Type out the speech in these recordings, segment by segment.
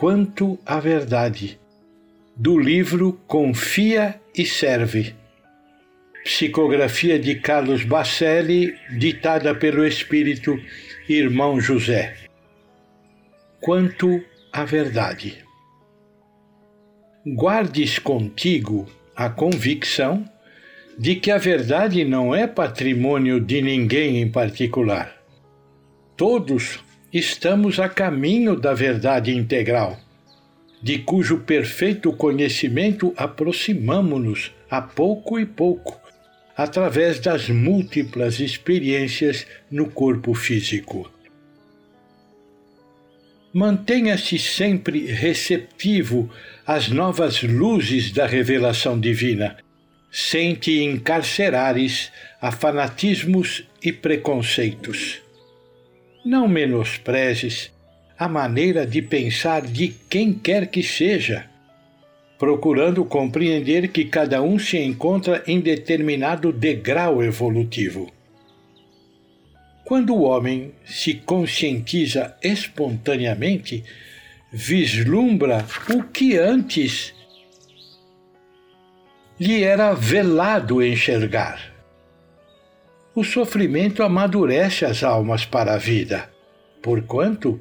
Quanto à Verdade, do livro Confia e Serve. Psicografia de Carlos Bacelli, ditada pelo Espírito Irmão José. Quanto à Verdade. Guardes contigo a convicção de que a verdade não é patrimônio de ninguém em particular. Todos estamos a caminho da verdade integral, de cujo perfeito conhecimento aproximamo-nos a pouco e pouco, através das múltiplas experiências no corpo físico. Mantenha-se sempre receptivo às novas luzes da revelação divina, sem te encarcerares a fanatismos e preconceitos. Não menosprezes a maneira de pensar de quem quer que seja, procurando compreender que cada um se encontra em determinado degrau evolutivo. Quando o homem se conscientiza espontaneamente, vislumbra o que antes lhe era velado enxergar. O sofrimento amadurece as almas para a vida, porquanto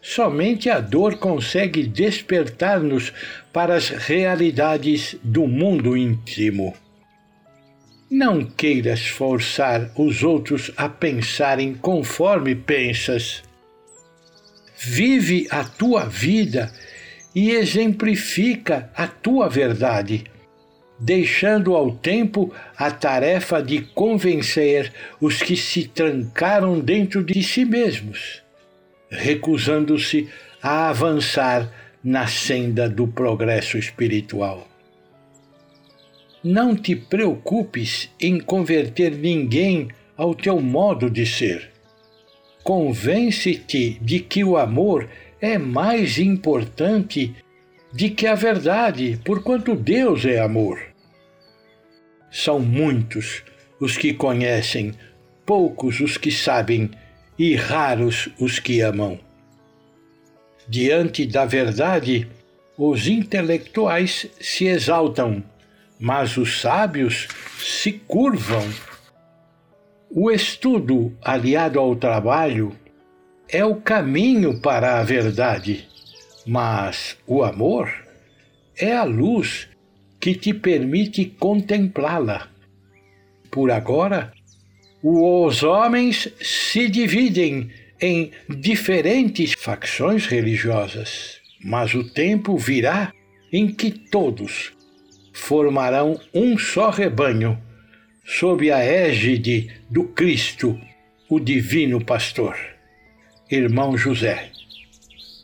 somente a dor consegue despertar-nos para as realidades do mundo íntimo. Não queiras forçar os outros a pensarem conforme pensas. Vive a tua vida e exemplifica a tua verdade, deixando ao tempo a tarefa de convencer os que se trancaram dentro de si mesmos, recusando-se a avançar na senda do progresso espiritual. Não te preocupes em converter ninguém ao teu modo de ser. Convence-te de que o amor é mais importante de que a verdade, porquanto Deus é amor. São muitos os que conhecem, poucos os que sabem e raros os que amam. Diante da verdade, os intelectuais se exaltam mas os sábios se curvam. O estudo, aliado ao trabalho, é o caminho para a verdade, mas o amor é a luz que te permite contemplá-la. Por agora, os homens se dividem em diferentes facções religiosas, mas o tempo virá em que todos formarão um só rebanho, sob a égide do Cristo, o Divino Pastor. Irmão José,